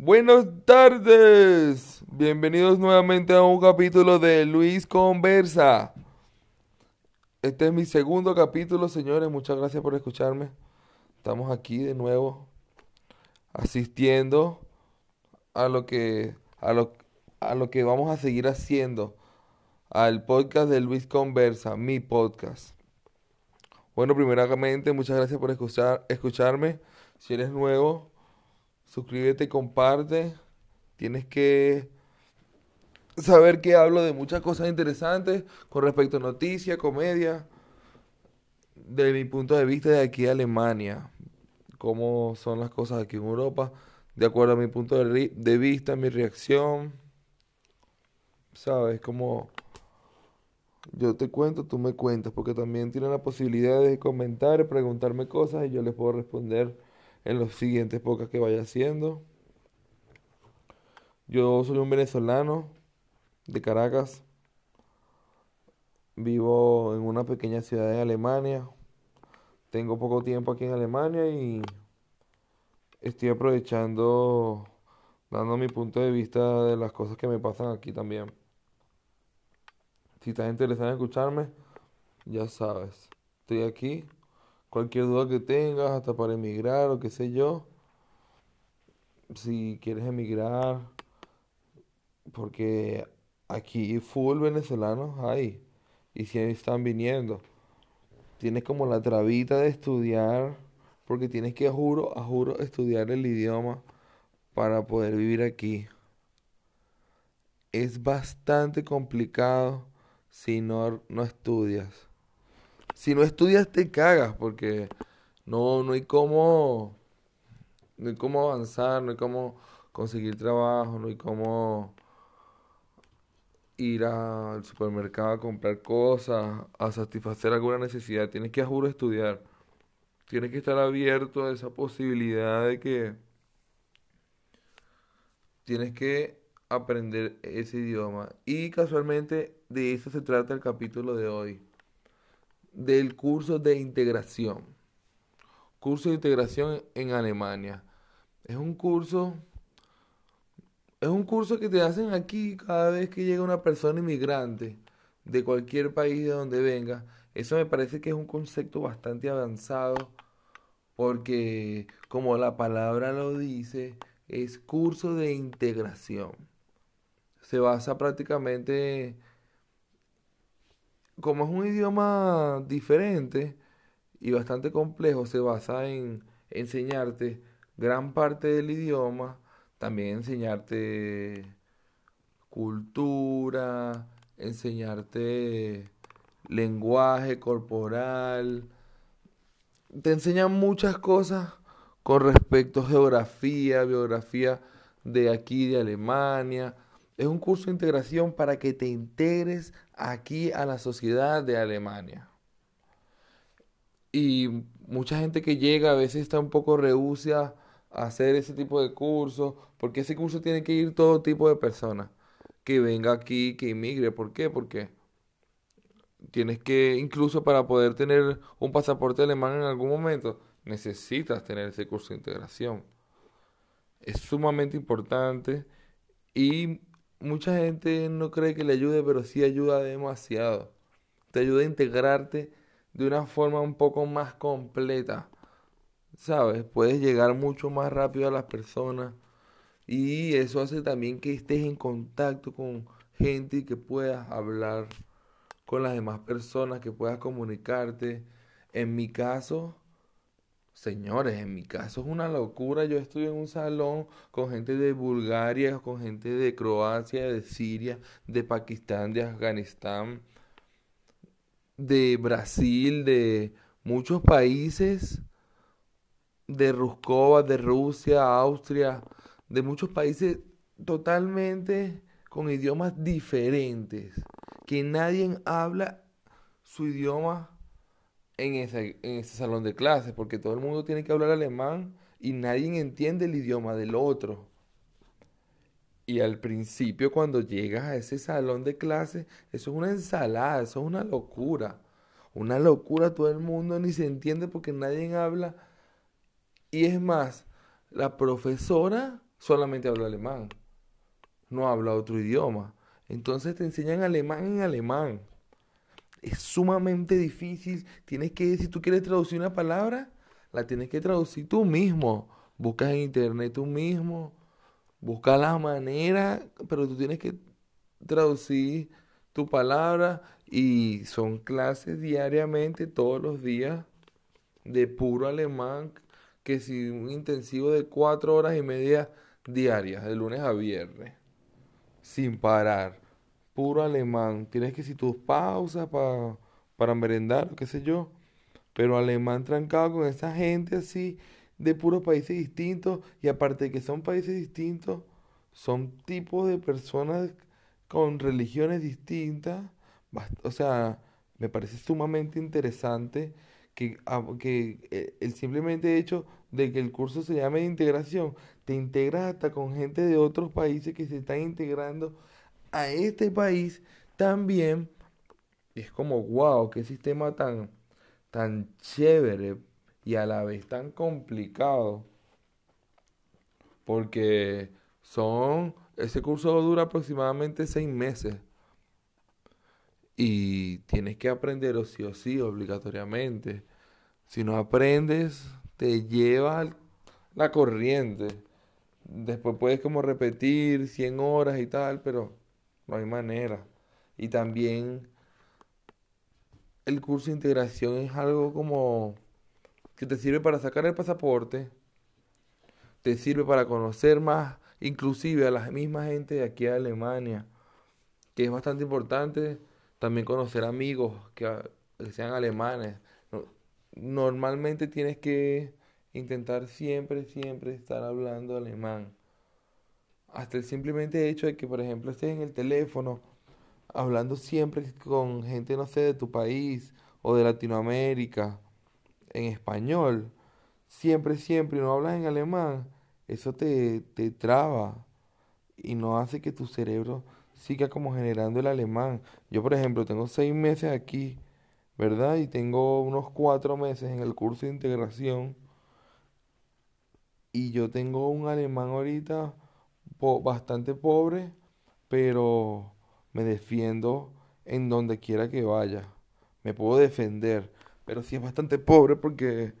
Buenas tardes. Bienvenidos nuevamente a un capítulo de Luis Conversa. Este es mi segundo capítulo, señores. Muchas gracias por escucharme. Estamos aquí de nuevo asistiendo a lo que a lo, a lo que vamos a seguir haciendo al podcast de Luis Conversa, mi podcast. Bueno, primeramente, muchas gracias por escuchar, escucharme. Si eres nuevo, suscríbete y comparte. Tienes que saber que hablo de muchas cosas interesantes con respecto a noticias, comedia, de mi punto de vista de aquí a Alemania, cómo son las cosas aquí en Europa, de acuerdo a mi punto de, de vista, mi reacción, ¿sabes? Como yo te cuento, tú me cuentas, porque también tienen la posibilidad de comentar, preguntarme cosas y yo les puedo responder en los siguientes podcasts que vaya haciendo. Yo soy un venezolano de Caracas. Vivo en una pequeña ciudad en Alemania. Tengo poco tiempo aquí en Alemania y estoy aprovechando, dando mi punto de vista de las cosas que me pasan aquí también. Si estás interesado en escucharme, ya sabes, estoy aquí. Cualquier duda que tengas, hasta para emigrar o qué sé yo. Si quieres emigrar, porque aquí full venezolanos hay. Y si están viniendo. Tienes como la trabita de estudiar, porque tienes que, juro, a juro, estudiar el idioma para poder vivir aquí. Es bastante complicado si no, no estudias. Si no estudias te cagas porque no, no hay cómo, no hay cómo avanzar, no hay cómo conseguir trabajo, no hay cómo ir al supermercado a comprar cosas, a satisfacer alguna necesidad. Tienes que, a juro, estudiar. Tienes que estar abierto a esa posibilidad de que tienes que aprender ese idioma. Y casualmente de eso se trata el capítulo de hoy. Del curso de integración. Curso de integración en Alemania. Es un curso es un curso que te hacen aquí cada vez que llega una persona inmigrante de cualquier país de donde venga. Eso me parece que es un concepto bastante avanzado porque, como la palabra lo dice, es curso de integración. Se basa prácticamente, como es un idioma diferente y bastante complejo, se basa en enseñarte gran parte del idioma también enseñarte cultura, enseñarte lenguaje corporal. Te enseñan muchas cosas con respecto a geografía, biografía de aquí, de Alemania. Es un curso de integración para que te integres aquí a la sociedad de Alemania. Y mucha gente que llega a veces está un poco rehúsa hacer ese tipo de cursos, porque ese curso tiene que ir todo tipo de personas que venga aquí, que inmigre. ¿Por qué? Porque tienes que, incluso para poder tener un pasaporte alemán en algún momento, necesitas tener ese curso de integración. Es sumamente importante y mucha gente no cree que le ayude, pero sí ayuda demasiado. Te ayuda a integrarte de una forma un poco más completa ¿sabes? Puedes llegar mucho más rápido a las personas y eso hace también que estés en contacto con gente y que puedas hablar con las demás personas, que puedas comunicarte. En mi caso, señores, en mi caso es una locura. Yo estoy en un salón con gente de Bulgaria, con gente de Croacia, de Siria, de Pakistán, de Afganistán, de Brasil, de muchos países de Ruskova, de Rusia, Austria, de muchos países totalmente con idiomas diferentes, que nadie habla su idioma en ese, en ese salón de clases, porque todo el mundo tiene que hablar alemán y nadie entiende el idioma del otro. Y al principio cuando llegas a ese salón de clases, eso es una ensalada, eso es una locura. Una locura, todo el mundo ni se entiende porque nadie habla y es más, la profesora solamente habla alemán, no habla otro idioma. Entonces te enseñan alemán en alemán. Es sumamente difícil. Tienes que, si tú quieres traducir una palabra, la tienes que traducir tú mismo. Buscas en internet tú mismo. Busca la manera, pero tú tienes que traducir tu palabra y son clases diariamente, todos los días, de puro alemán, que si un intensivo de cuatro horas y media diarias, de lunes a viernes, sin parar, puro alemán. Tienes que si tus pausas para para merendar, qué sé yo, pero alemán trancado con esa gente así de puros países distintos y aparte de que son países distintos, son tipos de personas con religiones distintas. O sea, me parece sumamente interesante que, ah, que eh, el simplemente hecho de que el curso se llame integración, te integras hasta con gente de otros países que se están integrando a este país también. Es como, wow, qué sistema tan, tan chévere y a la vez tan complicado. Porque son, ese curso dura aproximadamente seis meses. Y tienes que aprender o sí o sí, obligatoriamente. Si no aprendes, te lleva la corriente. Después puedes como repetir 100 horas y tal, pero no hay manera. Y también el curso de integración es algo como que te sirve para sacar el pasaporte, te sirve para conocer más inclusive a la misma gente de aquí a Alemania, que es bastante importante también conocer amigos que, sean alemanes. Normalmente tienes que intentar siempre, siempre estar hablando alemán. Hasta el simplemente hecho de que, por ejemplo, estés en el teléfono hablando siempre con gente, no sé, de tu país o de Latinoamérica en español, siempre, siempre, y no hablas en alemán, eso te, te traba y no hace que tu cerebro siga como generando el alemán. Yo, por ejemplo, tengo seis meses aquí, ¿verdad? Y tengo unos cuatro meses en el curso de integración. Y yo tengo un alemán ahorita bastante pobre, pero me defiendo en donde quiera que vaya. Me puedo defender, pero sí es bastante pobre porque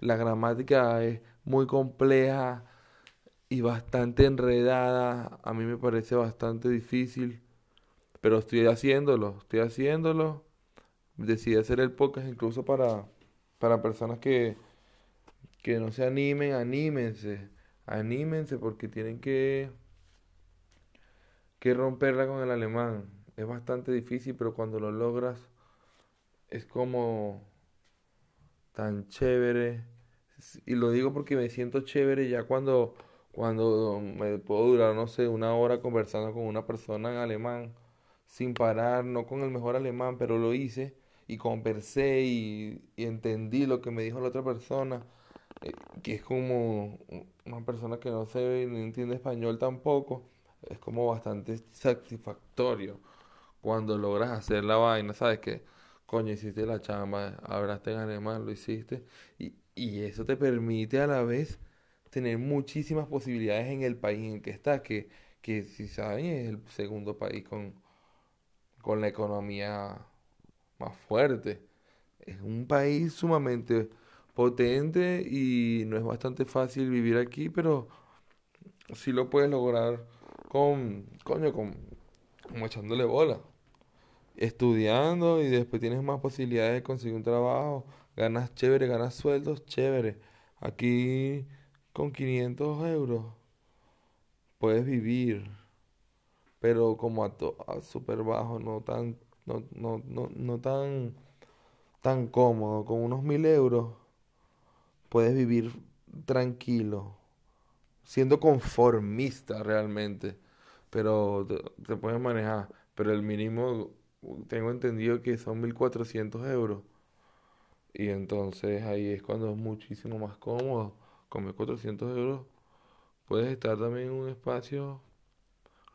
la gramática es muy compleja y bastante enredada. A mí me parece bastante difícil, pero estoy haciéndolo, estoy haciéndolo. Decidí hacer el podcast incluso para, para personas que, que no se animen, anímense, anímense porque tienen que, que romperla con el alemán. Es bastante difícil, pero cuando lo logras es como tan chévere. Y lo digo porque me siento chévere ya cuando cuando me puedo durar, no sé, una hora conversando con una persona en alemán, sin parar, no con el mejor alemán, pero lo hice y conversé y, entendí lo que me dijo la otra persona, eh, que es como una persona que no sé ni entiende español tampoco, es como bastante satisfactorio cuando logras hacer la vaina, ¿sabes? Que, coño, hiciste la chamba, hablaste en alemán, lo hiciste, y, y eso te permite a la vez tener muchísimas posibilidades en el país en que está, que, que si saben es el segundo país con, con la economía más fuerte. Es un país sumamente potente y no es bastante fácil vivir aquí, pero sí lo puedes lograr con, coño, con, como echándole bola. Estudiando y después tienes más posibilidades de conseguir un trabajo, ganas chévere, ganas sueldos chévere. Aquí con 500 euros puedes vivir, pero como a, a súper bajo, no tan, no, no, no, no tan, tan cómodo. Con unos 1000 euros puedes vivir tranquilo, siendo conformista realmente, pero te, puedes manejar. Pero el mínimo, tengo entendido que son 1400 euros. Y entonces ahí es cuando es muchísimo más cómodo con 1.400 euros puedes estar también en un espacio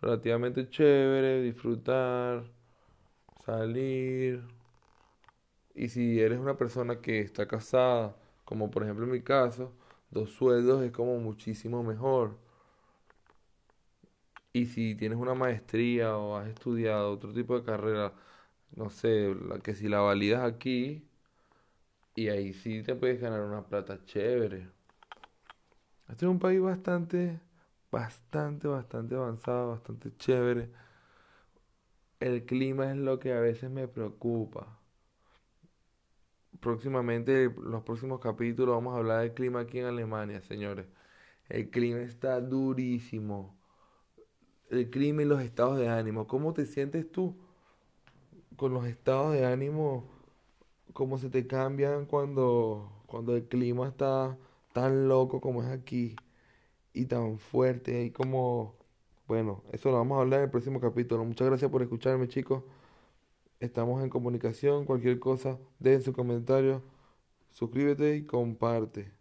relativamente chévere, disfrutar, salir. Y si eres una persona que está casada, como por ejemplo en mi caso, dos sueldos es como muchísimo mejor. Y si tienes una maestría o has estudiado otro tipo de carrera, no sé, la que si la validas aquí, y ahí sí te puedes ganar una plata chévere. Este es un país bastante, bastante, bastante avanzado, bastante chévere. El clima es lo que a veces me preocupa. Próximamente, en los próximos capítulos, vamos a hablar del clima aquí en Alemania, señores. El clima está durísimo. El clima y los estados de ánimo. ¿Cómo te sientes tú con los estados de ánimo? ¿Cómo se te cambian cuando, cuando el clima está tan loco como es aquí y tan fuerte y como, bueno, eso lo vamos a hablar en el próximo capítulo. Muchas gracias por escucharme, chicos. Estamos en comunicación. Cualquier cosa, dejen su comentario, suscríbete y comparte.